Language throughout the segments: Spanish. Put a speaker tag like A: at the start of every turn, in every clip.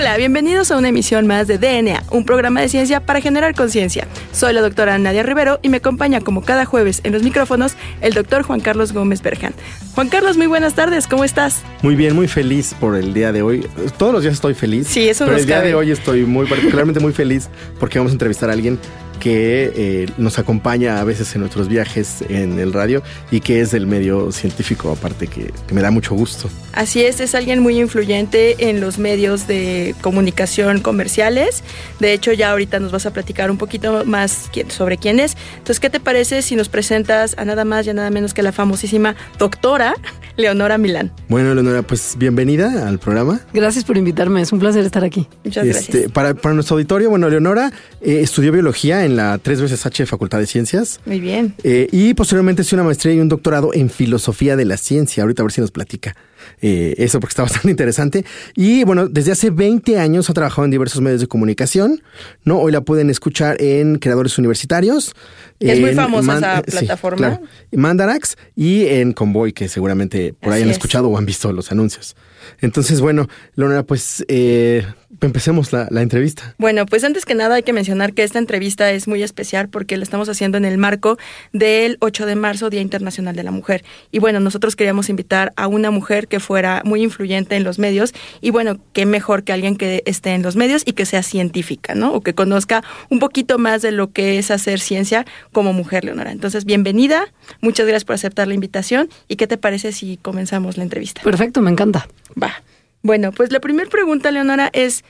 A: Hola, bienvenidos a una emisión más de DNA, un programa de ciencia para generar conciencia. Soy la doctora Nadia Rivero y me acompaña como cada jueves en los micrófonos el doctor Juan Carlos Gómez Berjan. Juan Carlos, muy buenas tardes, ¿cómo estás?
B: Muy bien, muy feliz por el día de hoy. Todos los días estoy feliz.
A: Sí, eso
B: Pero
A: nos
B: el día de hoy estoy muy particularmente muy feliz porque vamos a entrevistar a alguien que eh, nos acompaña a veces en nuestros viajes en el radio y que es del medio científico, aparte que, que me da mucho gusto.
A: Así es, es alguien muy influyente en los medios de comunicación comerciales. De hecho, ya ahorita nos vas a platicar un poquito más sobre quién es. Entonces, ¿qué te parece si nos presentas a nada más y a nada menos que la famosísima doctora Leonora Milán?
B: Bueno, Leonora, pues bienvenida al programa.
C: Gracias por invitarme, es un placer estar aquí.
A: Muchas gracias.
B: Este, para, para nuestro auditorio, bueno, Leonora eh, estudió biología en la tres veces H Facultad de Ciencias.
A: Muy bien.
B: Eh, y posteriormente hizo una maestría y un doctorado en filosofía de la ciencia. Ahorita a ver si nos platica eh, eso porque está bastante interesante. Y bueno, desde hace 20 años ha trabajado en diversos medios de comunicación. ¿no? Hoy la pueden escuchar en Creadores Universitarios.
A: Es muy
B: en
A: famosa esa
B: eh, sí,
A: plataforma.
B: claro. Mandarax y en Convoy, que seguramente por ahí han
A: es.
B: escuchado o han visto los anuncios. Entonces, bueno, Leonora, pues eh, empecemos la, la entrevista.
A: Bueno, pues antes que nada hay que mencionar que esta entrevista es muy especial porque la estamos haciendo en el marco del 8 de marzo, Día Internacional de la Mujer. Y bueno, nosotros queríamos invitar a una mujer que fuera muy influyente en los medios y bueno, qué mejor que alguien que esté en los medios y que sea científica, ¿no? O que conozca un poquito más de lo que es hacer ciencia como mujer, Leonora. Entonces, bienvenida, muchas gracias por aceptar la invitación y qué te parece si comenzamos la entrevista.
C: Perfecto, me encanta.
A: Va. Bueno, pues la primera pregunta, Leonora, es,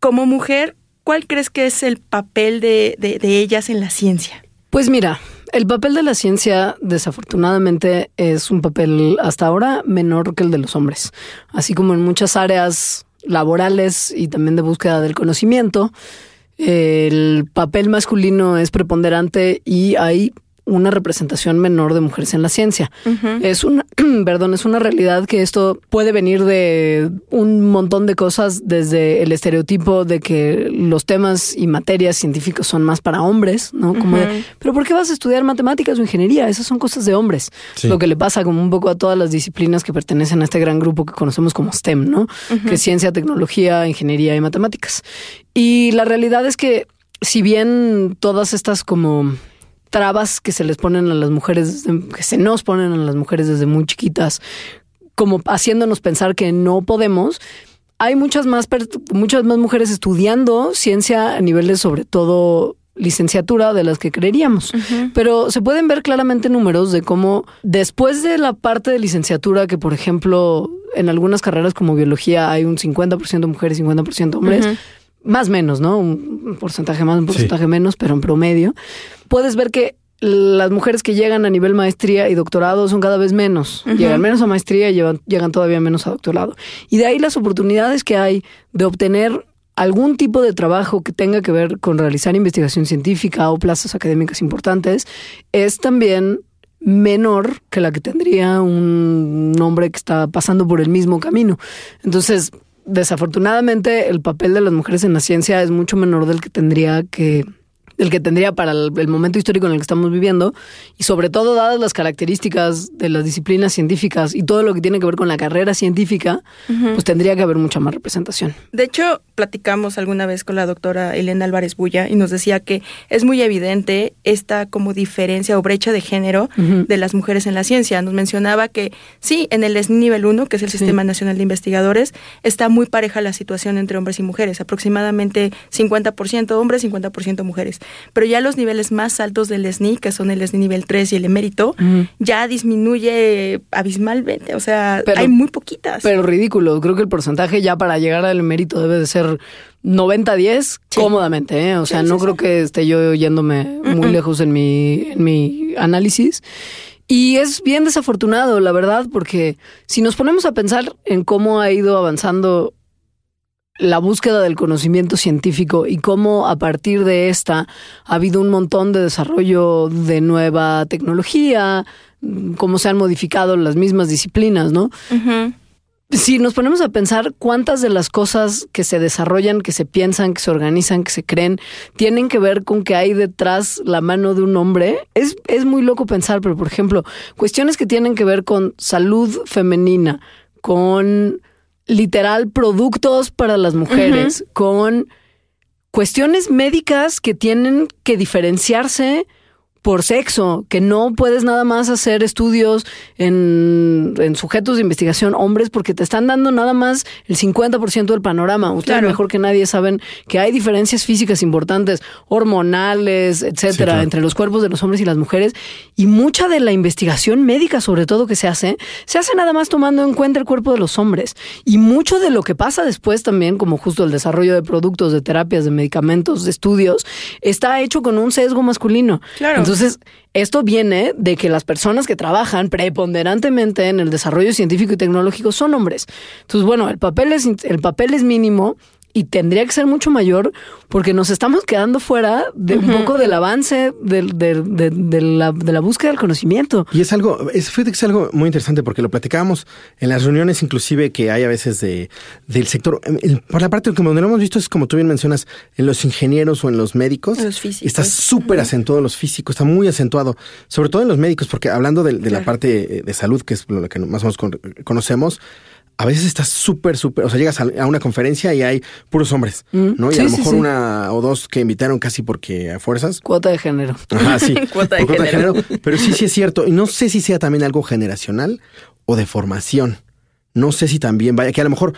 A: como mujer, ¿cuál crees que es el papel de, de- de ellas en la ciencia?
C: Pues mira, el papel de la ciencia desafortunadamente es un papel hasta ahora menor que el de los hombres, así como en muchas áreas laborales y también de búsqueda del conocimiento. El papel masculino es preponderante y hay una representación menor de mujeres en la ciencia. Es una, perdón, es una realidad que esto puede venir de un montón de cosas, desde el estereotipo de que los temas y materias científicos son más para hombres, ¿no? Como de, pero ¿por qué vas a estudiar matemáticas o ingeniería? Esas son cosas de hombres.
B: Sí.
C: Lo que le pasa como un poco a todas las disciplinas que pertenecen a este gran grupo que conocemos como STEM, ¿no? Que es ciencia, tecnología, ingeniería y matemáticas. Y la realidad es que si bien todas estas como trabas que se les ponen a las mujeres, que se nos ponen a las mujeres desde muy chiquitas, como haciéndonos pensar que no podemos. Hay muchas más, muchas más mujeres estudiando ciencia a niveles sobre todo licenciatura de las que creeríamos. Pero se pueden ver claramente números de cómo después de la parte de licenciatura, que por ejemplo en algunas carreras como biología hay un 50% mujeres, 50% hombres, más menos, ¿no? Un porcentaje más, un porcentaje menos, pero en promedio, puedes ver que las mujeres que llegan a nivel maestría y doctorado son cada vez menos. Llegan menos a maestría y llevan- llegan todavía menos a doctorado. Y de ahí las oportunidades que hay de obtener algún tipo de trabajo que tenga que ver con realizar investigación científica o plazas académicas importantes es también menor que la que tendría un hombre que está pasando por el mismo camino. Entonces, desafortunadamente, el papel de las mujeres en la ciencia es mucho menor del que tendría que del que tendría para el, el momento histórico en el que estamos viviendo y sobre todo dadas las características de las disciplinas científicas y todo lo que tiene que ver con la carrera científica, pues tendría que haber mucha más representación.
A: De hecho, platicamos alguna vez con la doctora Elena Álvarez Bulla y nos decía que es muy evidente esta como diferencia o brecha de género de las mujeres en la ciencia. Nos mencionaba que sí, en el SNI nivel 1, que es el
C: Sí.
A: Sistema Nacional de Investigadores, está muy pareja la situación entre hombres y mujeres, aproximadamente 50% hombres, 50% mujeres. Pero ya los niveles más altos del SNI, que son el SNI nivel 3 y el emérito, ya disminuye abismalmente, o sea,
C: Pero-
A: hay muy poquitas.
C: Pero ridículo, creo que el porcentaje ya para llegar al mérito debe de ser 90-10
A: Sí.
C: cómodamente, ¿eh? O sea,
A: Sí,
C: no
A: sí,
C: creo que esté yo yéndome muy lejos en mi, en mi análisis. Y es bien desafortunado, la verdad, porque si nos ponemos a pensar en cómo ha ido avanzando la búsqueda del conocimiento científico y cómo a partir de esta ha habido un montón de desarrollo de nueva tecnología, cómo se han modificado las mismas disciplinas, ¿no? Si nos ponemos a pensar cuántas de las cosas que se desarrollan, que se piensan, que se organizan, que se creen, tienen que ver con que hay detrás la mano de un hombre, es, es muy loco pensar, pero por ejemplo, cuestiones que tienen que ver con salud femenina, con literal productos para las mujeres, con cuestiones médicas que tienen que diferenciarse por sexo, que no puedes nada más hacer estudios en, en sujetos de investigación hombres porque te están dando nada más el 50% del panorama. Ustedes
A: Claro.
C: mejor que nadie saben que hay diferencias físicas importantes, hormonales, etcétera,
B: Sí, claro.
C: entre los cuerpos de los hombres y las mujeres. Y mucha de la investigación médica, sobre todo que se hace, se hace nada más tomando en cuenta el cuerpo de los hombres. Y mucho de lo que pasa después también, como justo el desarrollo de productos, de terapias, de medicamentos, de estudios, está hecho con un sesgo masculino.
A: Claro.
C: Entonces, esto viene de que las personas que trabajan preponderantemente en el desarrollo científico y tecnológico son hombres. Entonces, bueno, el papel es, el papel es mínimo y tendría que ser mucho mayor porque nos estamos quedando fuera de un poco del avance del- del- de, de la, de la búsqueda del conocimiento.
B: Y es algo, es, fíjate que es algo muy interesante porque lo platicábamos en las reuniones inclusive que hay a veces de, del sector. El- por la parte que lo hemos visto es como tú bien mencionas, en los ingenieros o en los médicos.
A: En los físicos.
B: Está súper acentuado en los físicos, está muy acentuado, sobre todo en los médicos, porque hablando de, de la parte eh, de salud, que es lo que más o menos con- conocemos, a veces está súper, súper, o sea, llegas a, una conferencia y hay puros hombres,
C: Mm,
B: ¿no? Y
C: sí,
B: a lo mejor
C: sí.
B: una o dos que invitaron casi porque a fuerzas.
C: Cuota de género.
B: Ajá, sí.
A: Cuota de
B: Por
A: género.
B: Pero sí, sí es cierto. Y no sé si sea también algo generacional o de formación. No sé si también vaya, que a lo mejor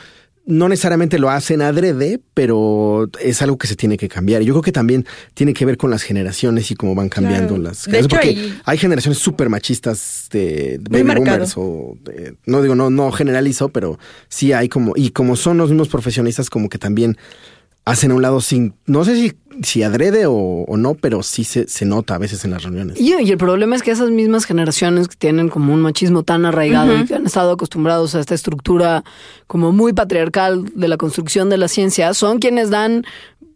B: no necesariamente lo hacen adrede, pero es algo que se tiene que cambiar. Y yo creo que también tiene que ver con las generaciones y cómo van cambiando
A: Claro.
B: las generaciones.
A: hecho,
B: porque hay generaciones súper machistas de baby boomers o de- no digo, no, no generalizo, pero sí hay como, y como son los mismos profesionistas, como que también hacen a un lado sin, no sé si, si adrede o, o no, pero sí se, se nota a veces en las reuniones.
C: Y, y el problema es que esas mismas generaciones que tienen como un machismo tan arraigado y que han estado acostumbrados a esta estructura como muy patriarcal de la construcción de la ciencia, son quienes dan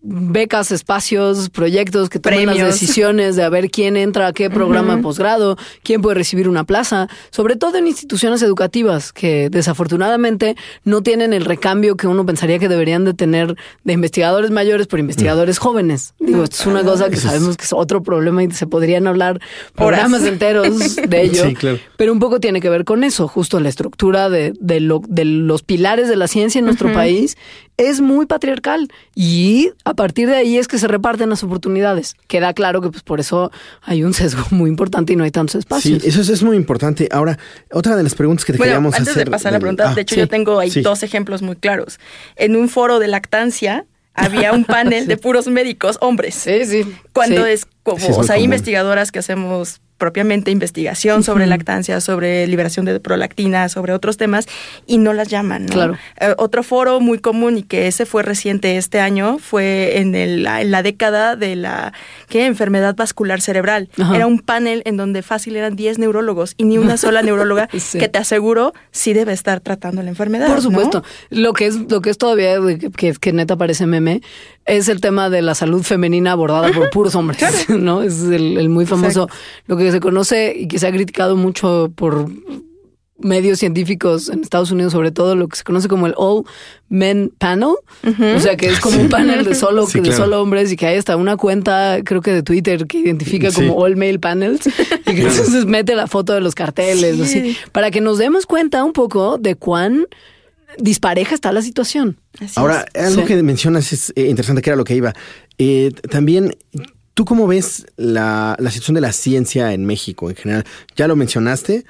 C: becas, espacios, proyectos que toman las decisiones de a ver quién entra a qué programa de posgrado, quién puede recibir una plaza, sobre todo en instituciones educativas que desafortunadamente no tienen el recambio que uno pensaría que deberían de tener de investigadores mayores por investigadores jóvenes. Digo, esto es una cosa que sabemos que es otro problema y se podrían hablar programas
A: Horas.
C: enteros de ello.
B: Sí, claro.
C: Pero un poco tiene que ver con eso, justo la estructura de, de, lo- de los pilares de la ciencia en nuestro país es muy patriarcal y a partir de ahí es que se reparten las oportunidades. Queda claro que pues por eso hay un sesgo muy importante y no hay tantos
B: Sí,
C: espacios.
B: eso es, es muy importante. Ahora, otra de las preguntas que te
A: Bueno,
B: queríamos
A: antes
B: hacer.
A: de pasar a la pregunta,
B: Ah,
A: de hecho
B: sí,
A: yo tengo ahí
B: sí.
A: dos ejemplos muy claros. En un foro de lactancia había un panel de puros médicos hombres.
C: Sí, sí.
A: Cuando
C: Sí.
A: es como,
B: Sí,
A: o sea, hay
B: común.
A: investigadoras que hacemos propiamente investigación sobre lactancia, sobre liberación de prolactina, sobre otros temas, y no las llaman. ¿no?
C: Claro.
A: Eh, otro foro muy común y que ese fue reciente este año fue en, el- la, en la década de la ¿qué? enfermedad vascular cerebral.
C: Ajá.
A: Era un panel en donde fácil eran 10 neurólogos y ni una sola neuróloga
C: Sí.
A: que te aseguro sí debe estar tratando la enfermedad.
C: Por
A: ¿no?
C: supuesto. Lo que es, lo que es todavía que, que neta parece meme es el tema de la salud femenina abordada por puros hombres, ¿no? Es el, el muy famoso,
A: Exacto.
C: lo que se conoce y que se ha criticado mucho por medios científicos en Estados Unidos, sobre todo lo que se conoce como el All Men Panel, o sea que es como un panel de solo
B: Sí,
C: de
B: claro.
C: solo hombres y que hay hasta una cuenta, creo que de Twitter que identifica
B: Sí.
C: como All Male Panels y que entonces mete la foto de los carteles,
A: Sí.
C: así, para que nos demos cuenta un poco de cuán dispareja está la situación.
A: Así
B: Ahora,
A: es.
B: algo
C: Sí.
B: que mencionas es eh, interesante, que era lo que iba. Eh, también, ¿tú cómo ves la, la situación de la ciencia en México en general? Ya lo mencionaste.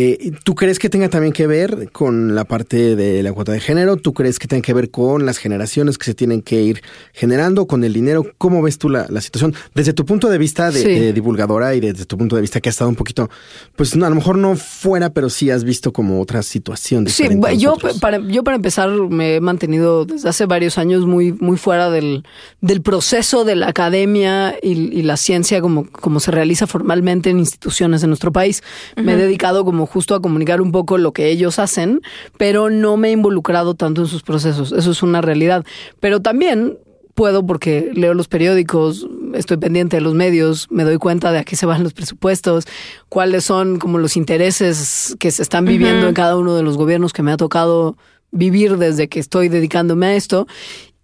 B: Eh, ¿Tú crees que tenga también que ver con la parte de la cuota de género? ¿Tú crees que tenga que ver con las generaciones que se tienen que ir generando, con el dinero? ¿Cómo ves tú la, la situación? Desde tu punto de vista de,
C: Sí.
B: de divulgadora y desde tu punto de vista que has estado un poquito, pues no, a lo mejor no fuera, pero sí has visto como otra situación.
C: Sí,
B: diferente
C: yo para, yo para empezar me he mantenido desde hace varios años muy, muy fuera del, del proceso de la academia y, y la ciencia como, como se realiza formalmente en instituciones en nuestro país. Me he dedicado como justo a comunicar un poco lo que ellos hacen, pero no me he involucrado tanto en sus procesos. Eso es una realidad. Pero también puedo porque leo los periódicos, estoy pendiente de los medios, me doy cuenta de a qué se van los presupuestos, cuáles son como los intereses que se están viviendo en cada uno de los gobiernos que me ha tocado vivir desde que estoy dedicándome a esto.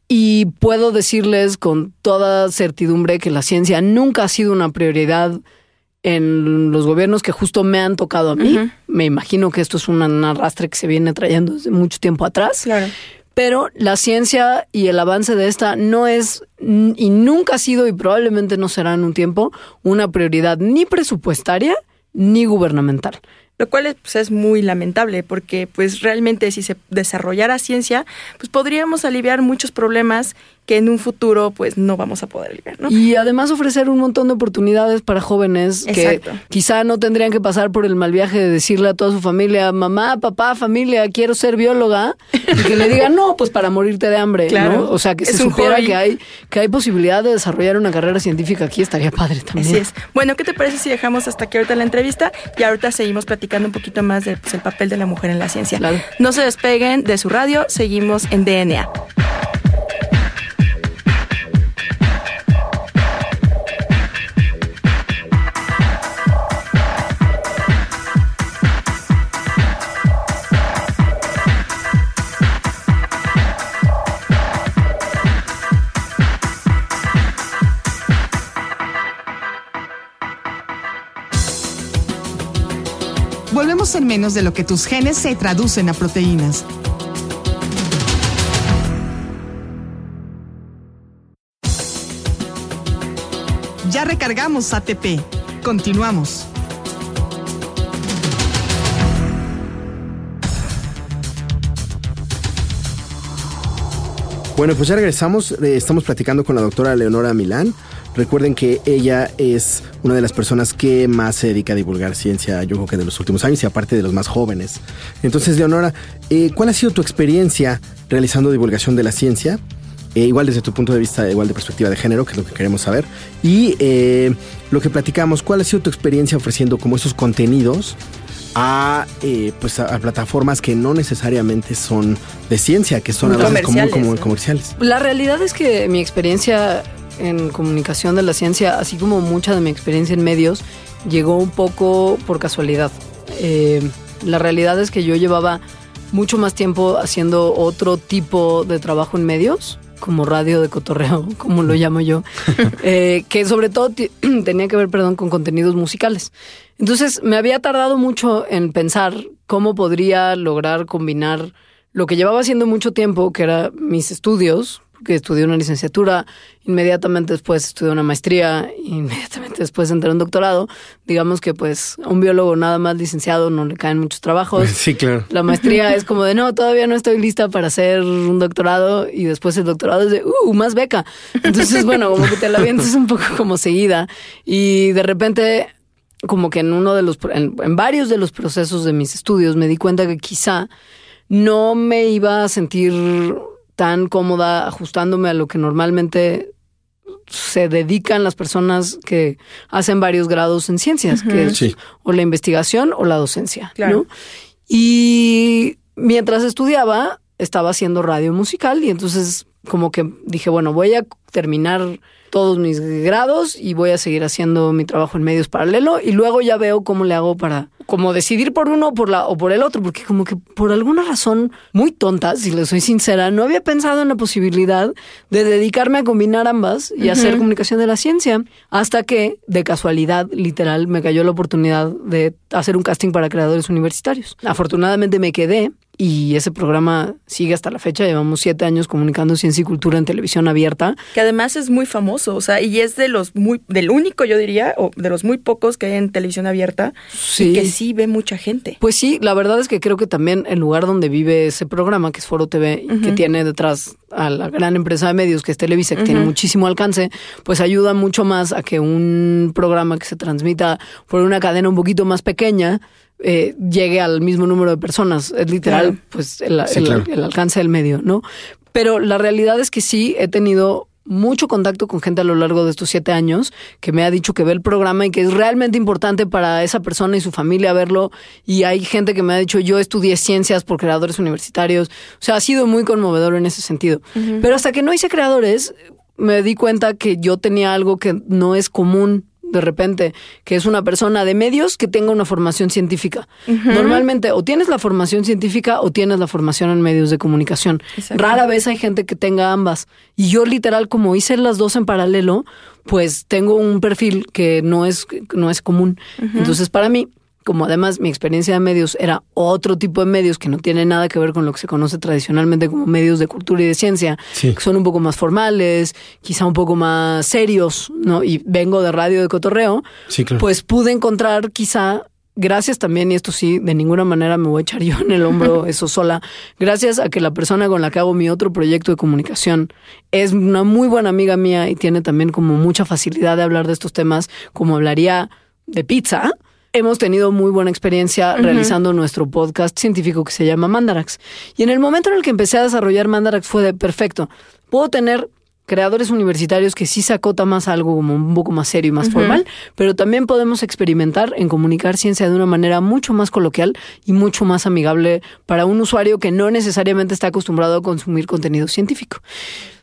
C: Y puedo decirles con toda certidumbre que la ciencia nunca ha sido una prioridad en los gobiernos que justo me han tocado a mí. Me imagino que esto es un arrastre que se viene trayendo desde mucho tiempo atrás.
A: Claro.
C: Pero la ciencia y el avance de esta no es y nunca ha sido y probablemente no será en un tiempo una prioridad ni presupuestaria ni gubernamental
A: lo cual pues, es muy lamentable porque pues realmente si se desarrollara ciencia pues podríamos aliviar muchos problemas que en un futuro pues no vamos a poder aliviar, ¿no?
C: Y además ofrecer un montón de oportunidades para jóvenes que quizá no tendrían que pasar por el mal viaje de decirle a toda su familia, mamá, papá, familia, quiero ser bióloga, y que le digan, no, pues para morirte de hambre, claro. O sea, que se supiera que hay, que hay posibilidad de desarrollar una carrera científica aquí, estaría padre también.
A: Así es. Bueno, ¿qué te parece si dejamos hasta aquí ahorita la entrevista y ahorita seguimos platicando un poquito más del pues, papel de la mujer en la ciencia? No se despeguen de su radio, seguimos en DNA.
D: En menos de lo que tus genes se traducen a proteínas. Ya recargamos ATP. Continuamos.
B: Bueno, pues ya regresamos. Eh, estamos platicando con la doctora Leonora Milán. Recuerden que ella es una de las personas que más se dedica a divulgar ciencia, yo creo que de los últimos años y aparte de los más jóvenes. Entonces, Leonora, eh, ¿cuál ha sido tu experiencia realizando divulgación de la ciencia? Eh, igual desde tu punto de vista, igual de perspectiva de género, que es lo que queremos saber. Y eh, lo que platicamos, ¿cuál ha sido tu experiencia ofreciendo como esos contenidos a, pues a, plataformas que no necesariamente son de ciencia, que son a veces como, comerciales?
C: La realidad es que mi experiencia en comunicación de la ciencia, así como mucha de mi experiencia en medios, llegó un poco por casualidad. Eh, la realidad es que yo llevaba mucho más tiempo haciendo otro tipo de trabajo en medios, como radio de cotorreo, como lo llamo yo, eh, que sobre todo tenía que ver, perdón, con contenidos musicales. Entonces me había tardado mucho en pensar cómo podría lograr combinar lo que llevaba haciendo mucho tiempo, que era mis estudios, que estudié una licenciatura, inmediatamente después estudié una maestría, inmediatamente después entré un doctorado. Digamos que pues a un biólogo nada más licenciado no le caen muchos trabajos.
B: Sí, claro.
C: La maestría es como de no, todavía no estoy lista para hacer un doctorado y después el doctorado es de uh, más beca. Entonces, bueno, como que te la vientes un poco como seguida y de repente como que en uno de los en varios de los procesos de mis estudios me di cuenta que quizá no me iba a sentir tan cómoda ajustándome a lo que normalmente se dedican las personas que hacen varios grados en ciencias, que es o la investigación o la docencia. Y mientras estudiaba, estaba haciendo radio musical y entonces como que dije, bueno, voy a terminar todos mis grados y voy a seguir haciendo mi trabajo en medios paralelo y luego ya veo cómo le hago para como decidir por uno por la, o por el otro, porque como que por alguna razón muy tonta, si le soy sincera, no había pensado en la posibilidad de dedicarme a combinar ambas y hacer comunicación de la ciencia, hasta que de casualidad, literal, me cayó la oportunidad de hacer un casting para creadores universitarios. Afortunadamente me quedé y ese programa sigue hasta la fecha. Llevamos siete años comunicando ciencia y cultura en televisión abierta.
A: Que además es muy famoso, o sea, y es de los muy, del único, yo diría, o de los muy pocos que hay en televisión abierta. Sí. Y que sí ve mucha gente.
C: Pues sí, la verdad es que creo que también el lugar donde vive ese programa, que es Foro TV, que tiene detrás a la gran empresa de medios que es Televisa, que tiene muchísimo alcance, pues ayuda mucho más a que un programa que se transmita por una cadena un poquito más pequeña eh, llegue al mismo número de personas. Es literal, pues el, el, alcance del medio, ¿no? Pero la realidad es que sí he tenido mucho contacto con gente a lo largo de estos siete años que me ha dicho que ve el programa y que es realmente importante para esa persona y su familia verlo. Y hay gente que me ha dicho, yo estudié ciencias por creadores universitarios. O sea, ha sido muy conmovedor en ese sentido. Pero hasta que no hice creadores, me di cuenta que yo tenía algo que no es común de repente, que es una persona de medios que tenga una formación científica. Normalmente o tienes la formación científica o tienes la formación en medios de comunicación. Rara vez hay gente que tenga ambas. Y yo literal, como hice las dos en paralelo, pues tengo un perfil que no es, no es común. Entonces, para mí, como además mi experiencia de medios era otro tipo de medios que no tiene nada que ver con lo que se conoce tradicionalmente como medios de cultura y de ciencia,
B: Sí.
C: que son un poco más formales, quizá un poco más serios, ¿no? Y vengo de radio de cotorreo,
B: Sí, claro.
C: pues pude encontrar quizá, gracias también, y esto sí, de ninguna manera me voy a echar yo en el hombro eso sola, gracias a que la persona con la que hago mi otro proyecto de comunicación es una muy buena amiga mía y tiene también como mucha facilidad de hablar de estos temas, como hablaría de pizza. Hemos tenido muy buena experiencia realizando nuestro podcast científico que se llama Mandarax. Y en el momento en el que empecé a desarrollar Mandarax fue de perfecto. Puedo tener creadores universitarios que sí se acota más algo como un poco más serio y más formal, pero también podemos experimentar en comunicar ciencia de una manera mucho más coloquial y mucho más amigable para un usuario que no necesariamente está acostumbrado a consumir contenido científico.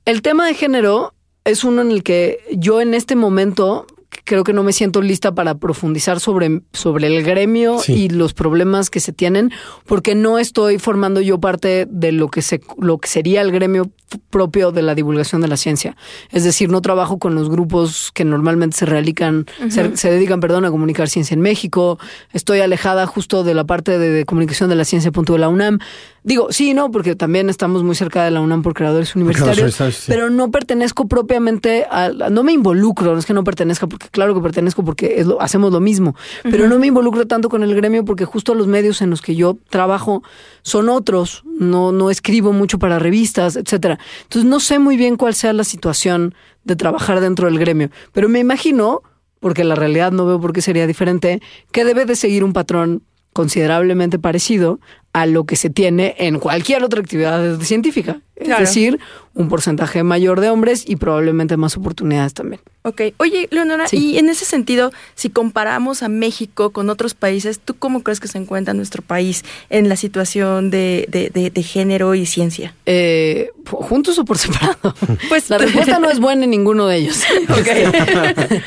C: El tema de género es uno en el que yo en este momento creo que no me siento lista para profundizar sobre, sobre el gremio
B: Sí.
C: y los problemas que se tienen, porque no estoy formando yo parte de lo que, se, lo que sería el gremio propio de la divulgación de la ciencia. Es decir, no trabajo con los grupos que normalmente se, realican, se, se dedican perdón, a comunicar ciencia en México. Estoy alejada justo de la parte de, de comunicación de la ciencia punto de la UNAM. Digo, sí, no, porque también estamos muy cerca de la UNAM por creadores universitarios,
B: sí.
C: pero no pertenezco propiamente a, a- no me involucro, no es que no pertenezca, porque claro que pertenezco porque es lo- hacemos lo mismo, pero no me involucro tanto con el gremio porque justo los medios en los que yo trabajo son otros, no, no escribo mucho para revistas, etcétera. Entonces no sé muy bien cuál sea la situación de trabajar dentro del gremio, pero me imagino, porque la realidad no veo por qué sería diferente, que debe de seguir un patrón considerablemente parecido a lo que se tiene en cualquier otra actividad científica.
A: Claro.
C: Es decir, un porcentaje mayor de hombres y probablemente más oportunidades también.
A: Ok. Oye, Leonora,
C: Sí.
A: y en ese sentido, si comparamos a México con otros países, ¿tú cómo crees que se encuentra nuestro país en la situación de, de- de- de género y ciencia?
C: Eh, ¿Juntos o por separado?
A: Pues-
C: la respuesta no es buena en ninguno de ellos. Este,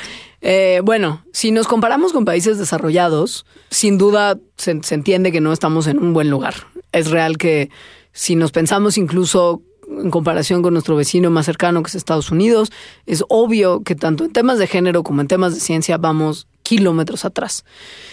C: eh, bueno, si nos comparamos con países desarrollados, sin duda se, se entiende que no estamos en un buen lugar. Es real que si nos pensamos incluso en comparación con nuestro vecino más cercano que es Estados Unidos, es obvio que tanto en temas de género como en temas de ciencia vamos kilómetros atrás.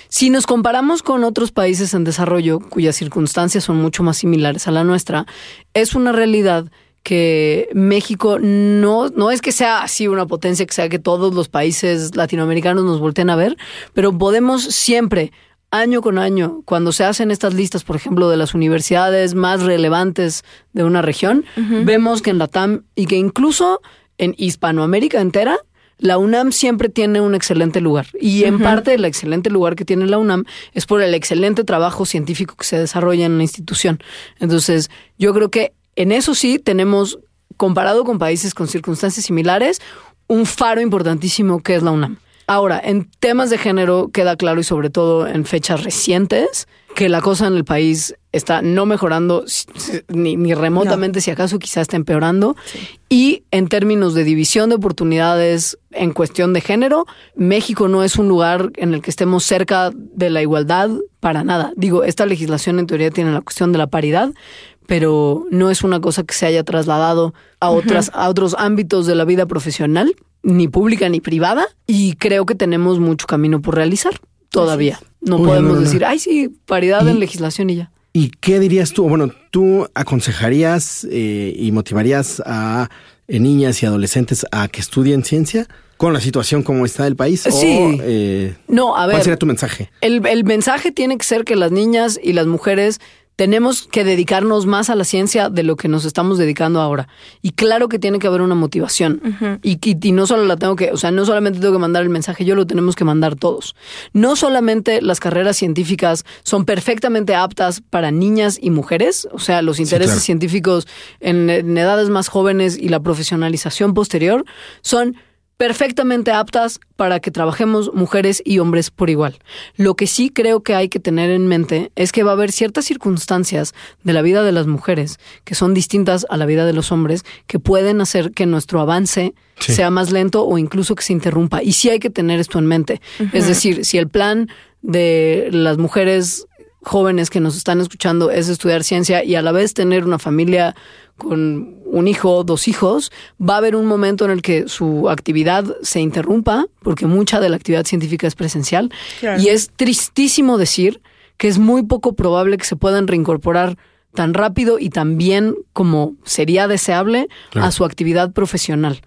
C: Si nos comparamos con otros países en desarrollo cuyas circunstancias son mucho más similares a la nuestra, es una realidad que México no, no es que sea así una potencia, que sea que todos los países latinoamericanos nos volteen a ver, pero podemos siempre, año con año, cuando se hacen estas listas, por ejemplo, de las universidades más relevantes de una región, vemos que en la TAM y que incluso en Hispanoamérica entera, la UNAM siempre tiene un excelente lugar. Y en parte el excelente lugar que tiene la UNAM es por el excelente trabajo científico que se desarrolla en la institución. Entonces, yo creo que en eso sí tenemos, comparado con países con circunstancias similares, un faro importantísimo que es la UNAM. Ahora, en temas de género queda claro y sobre todo en fechas recientes que la cosa en el país está no mejorando ni, ni remotamente, si acaso quizá está empeorando. Y en términos de división de oportunidades en cuestión de género, México no es un lugar en el que estemos cerca de la igualdad para nada. Digo, esta legislación en teoría tiene la cuestión de la paridad, pero no es una cosa que se haya trasladado a otras a otros ámbitos de la vida profesional, ni pública ni privada, y creo que tenemos mucho camino por realizar todavía. No
B: Uy,
C: podemos
B: no, no.
C: decir, ay, sí, paridad en legislación y ya.
B: ¿Y qué dirías tú? Bueno, ¿tú aconsejarías eh, y motivarías a eh, niñas y adolescentes a que estudien ciencia con la situación como está el país?
C: Sí.
B: O, eh,
C: No, a ver.
B: ¿Cuál sería tu mensaje?
C: El, el mensaje tiene que ser que las niñas y las mujeres tenemos que dedicarnos más a la ciencia de lo que nos estamos dedicando ahora. Y claro que tiene que haber una motivación. y, y- y no solo la tengo que, o sea, no solamente tengo que mandar el mensaje, yo lo tenemos que mandar todos. No solamente las carreras científicas son perfectamente aptas para niñas y mujeres, o sea, los intereses
B: claro.
C: científicos en, en edades más jóvenes y la profesionalización posterior son perfectamente aptas para que trabajemos mujeres y hombres por igual. Lo que sí creo que hay que tener en mente es que va a haber ciertas circunstancias de la vida de las mujeres que son distintas a la vida de los hombres que pueden hacer que nuestro avance
B: Sí.
C: sea más lento o incluso que se interrumpa. Y sí hay que tener esto en mente. Es decir, si el plan de las mujeres jóvenes que nos están escuchando es estudiar ciencia y a la vez tener una familia con un hijo, dos hijos, va a haber un momento en el que su actividad se interrumpa, porque mucha de la actividad científica es presencial,
A: Claro.
C: y es tristísimo decir que es muy poco probable que se puedan reincorporar tan rápido y tan bien como sería deseable
B: Claro.
C: a su actividad profesional.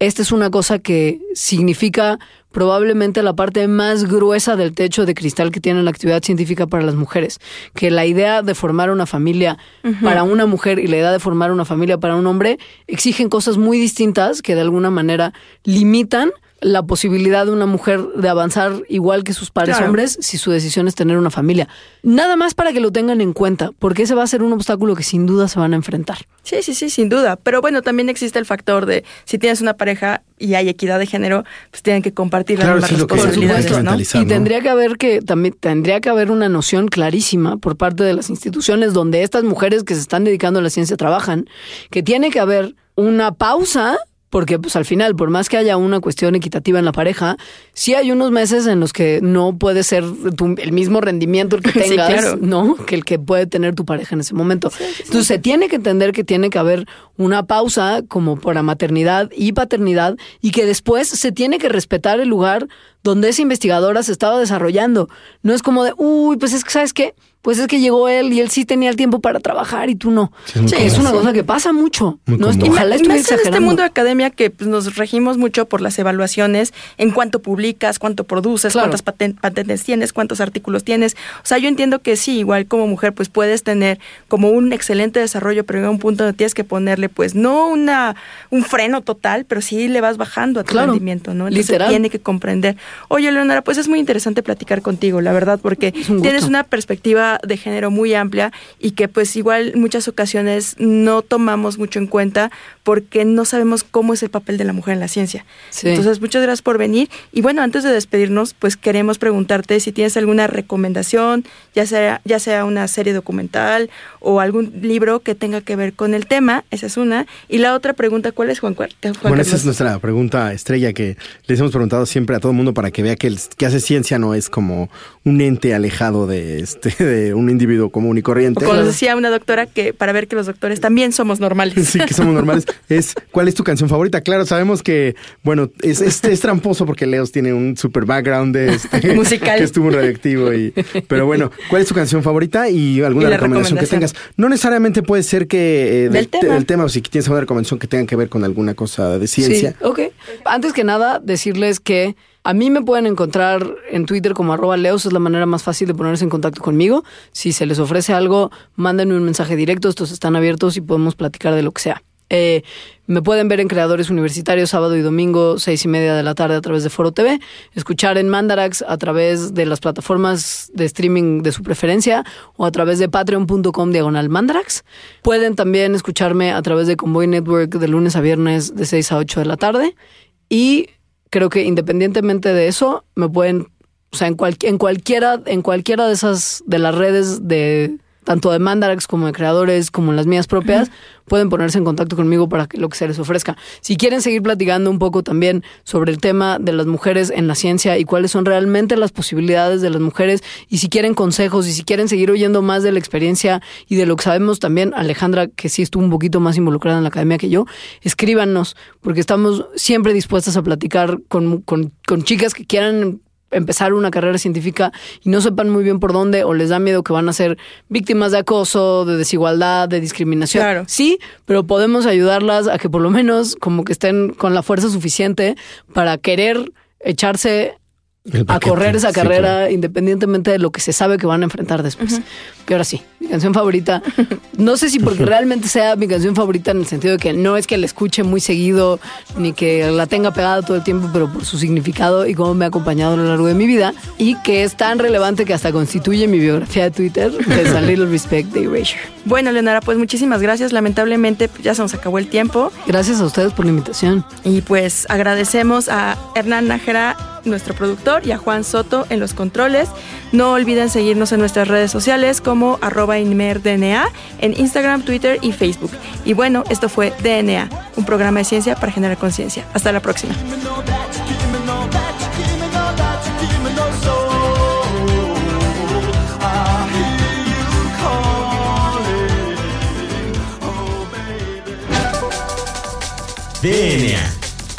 C: Esta es una cosa que significa probablemente la parte más gruesa del techo de cristal que tiene la actividad científica para las mujeres, que la idea de formar una familia para una mujer y la idea de formar una familia para un hombre exigen cosas muy distintas que de alguna manera limitan la posibilidad de una mujer de avanzar igual que sus pares
A: Claro.
C: hombres si su decisión es tener una familia. Nada más para que lo tengan en cuenta, porque ese va a ser un obstáculo que sin duda se van a enfrentar.
A: Sí, sí, sí, sin duda. Pero bueno, también existe el factor de si tienes una pareja y hay equidad de género, pues tienen que compartir las
B: Claro,
A: mismas
B: sí
A: responsabilidades,
B: que
A: ¿no?
C: Y tendría que haber que también tendría que haber una noción clarísima por parte de las instituciones donde estas mujeres que se están dedicando a la ciencia trabajan, que tiene que haber una pausa porque pues al final, por más que haya una cuestión equitativa en la pareja, sí hay unos meses en los que no puede ser tu- el mismo rendimiento el que
A: Sí,
C: tengas,
A: claro.
C: ¿no? Que el que puede tener tu pareja en ese momento. Entonces se tiene que entender que tiene que haber una pausa como para maternidad y paternidad y que después se tiene que respetar el lugar donde esa investigadora se estaba desarrollando. No es como de, uy, pues es que, ¿sabes qué? Pues es que llegó él y él sí tenía el tiempo para trabajar y tú no.
B: Sí, es
C: Sí, una cosa que pasa mucho.
B: Muy
C: no, ojalá estuviera
A: más en este mundo de academia que pues, nos regimos mucho por las evaluaciones en cuánto publicas, cuánto produces,
C: Claro.
A: cuántas paten- patentes tienes, cuántos artículos tienes. O sea, yo entiendo que sí, igual como mujer, pues puedes tener como un excelente desarrollo, pero llega un punto donde tienes que ponerle, pues, no una un freno total, pero sí le vas bajando a tu
C: Claro.
A: rendimiento, ¿no? Entonces
C: Literal.
A: tiene que comprender. Oye, Leonora, pues es muy interesante platicar contigo, la verdad, porque
C: un
A: tienes una perspectiva de género muy amplia y que pues igual muchas ocasiones no tomamos mucho en cuenta porque no sabemos cómo es el papel de la mujer en la ciencia.
C: Sí.
A: Entonces, muchas gracias por venir. Y bueno, antes de despedirnos, pues queremos preguntarte si tienes alguna recomendación, ya sea, ya sea una serie documental o algún libro que tenga que ver con el tema, esa es una. Y la otra pregunta, ¿cuál es, Juan, Juan
B: Bueno, esa es nuestra pregunta estrella que les hemos preguntado siempre a todo el mundo para que vea que el que hace ciencia no es como un ente alejado de este de un individuo común y
A: O
B: corriente.
A: como decía una doctora, que para ver que los doctores también somos normales.
B: Sí, que somos normales. Es ¿cuál es tu canción favorita? Claro, sabemos que, bueno, es, es, es tramposo porque Leos tiene un super background de este,
A: Musical.
B: que estuvo radioactivo y pero bueno, ¿cuál es tu canción favorita y alguna
A: Y
B: recomendación, que tengas? No necesariamente puede ser que eh,
A: Del tema.
B: del tema o si tienes alguna recomendación que tenga que ver con alguna cosa de ciencia.
C: Sí, ok. Antes que nada, decirles que a mí me pueden encontrar en Twitter como arroba leos, es la manera más fácil de ponerse en contacto conmigo. Si se les ofrece algo, mándenme un mensaje directo, estos están abiertos y podemos platicar de lo que sea. Eh, me pueden ver en Creadores Universitarios sábado y domingo, seis y media de la tarde a través de Foro TV, escuchar en Mandarax a través de las plataformas de streaming de su preferencia o a través de patreon.com diagonal Mandarax. Pueden también escucharme a través de Convoy Network de lunes a viernes de 6 a 8 de la tarde. Y creo que independientemente de eso, me pueden, o sea, en, cual- en cualquiera, en cualquiera de esas, de las redes de tanto de Mandarax como de creadores, como en las mías propias, pueden ponerse en contacto conmigo para que lo que se les ofrezca. Si quieren seguir platicando un poco también sobre el tema de las mujeres en la ciencia y cuáles son realmente las posibilidades de las mujeres, y si quieren consejos, y si quieren seguir oyendo más de la experiencia y de lo que sabemos también, Alejandra, que sí estuvo un poquito más involucrada en la academia que yo, escríbanos, porque estamos siempre dispuestas a platicar con, con, con chicas que quieran empezar una carrera científica y no sepan muy bien por dónde o les da miedo que van a ser víctimas de acoso, de desigualdad, de discriminación.
A: Claro.
C: Sí, pero podemos ayudarlas a que por lo menos como que estén con la fuerza suficiente para querer echarse a correr esa
B: sí,
C: carrera
B: claro.
C: independientemente de lo que se sabe que van a enfrentar después. Y ahora sí, mi canción favorita, no sé si porque realmente sea mi canción favorita en el sentido de que no es que la escuche muy seguido ni que la tenga pegada todo el tiempo, pero por su significado y cómo me ha acompañado a lo largo de mi vida y que es tan relevante que hasta constituye mi biografía de Twitter, que es A Little Respect de Erasure.
A: Bueno, Leonora, pues muchísimas gracias. Lamentablemente pues, ya se nos acabó el tiempo
C: Gracias a ustedes por la invitación.
A: y pues agradecemos a Hernán Nájera, nuestro productor, y a Juan Soto en los controles. No olviden seguirnos en nuestras redes sociales como arroba inmerdna en Instagram, Twitter y Facebook. Y bueno, esto fue DNA, un programa de ciencia para generar conciencia. Hasta la próxima.
E: DNA.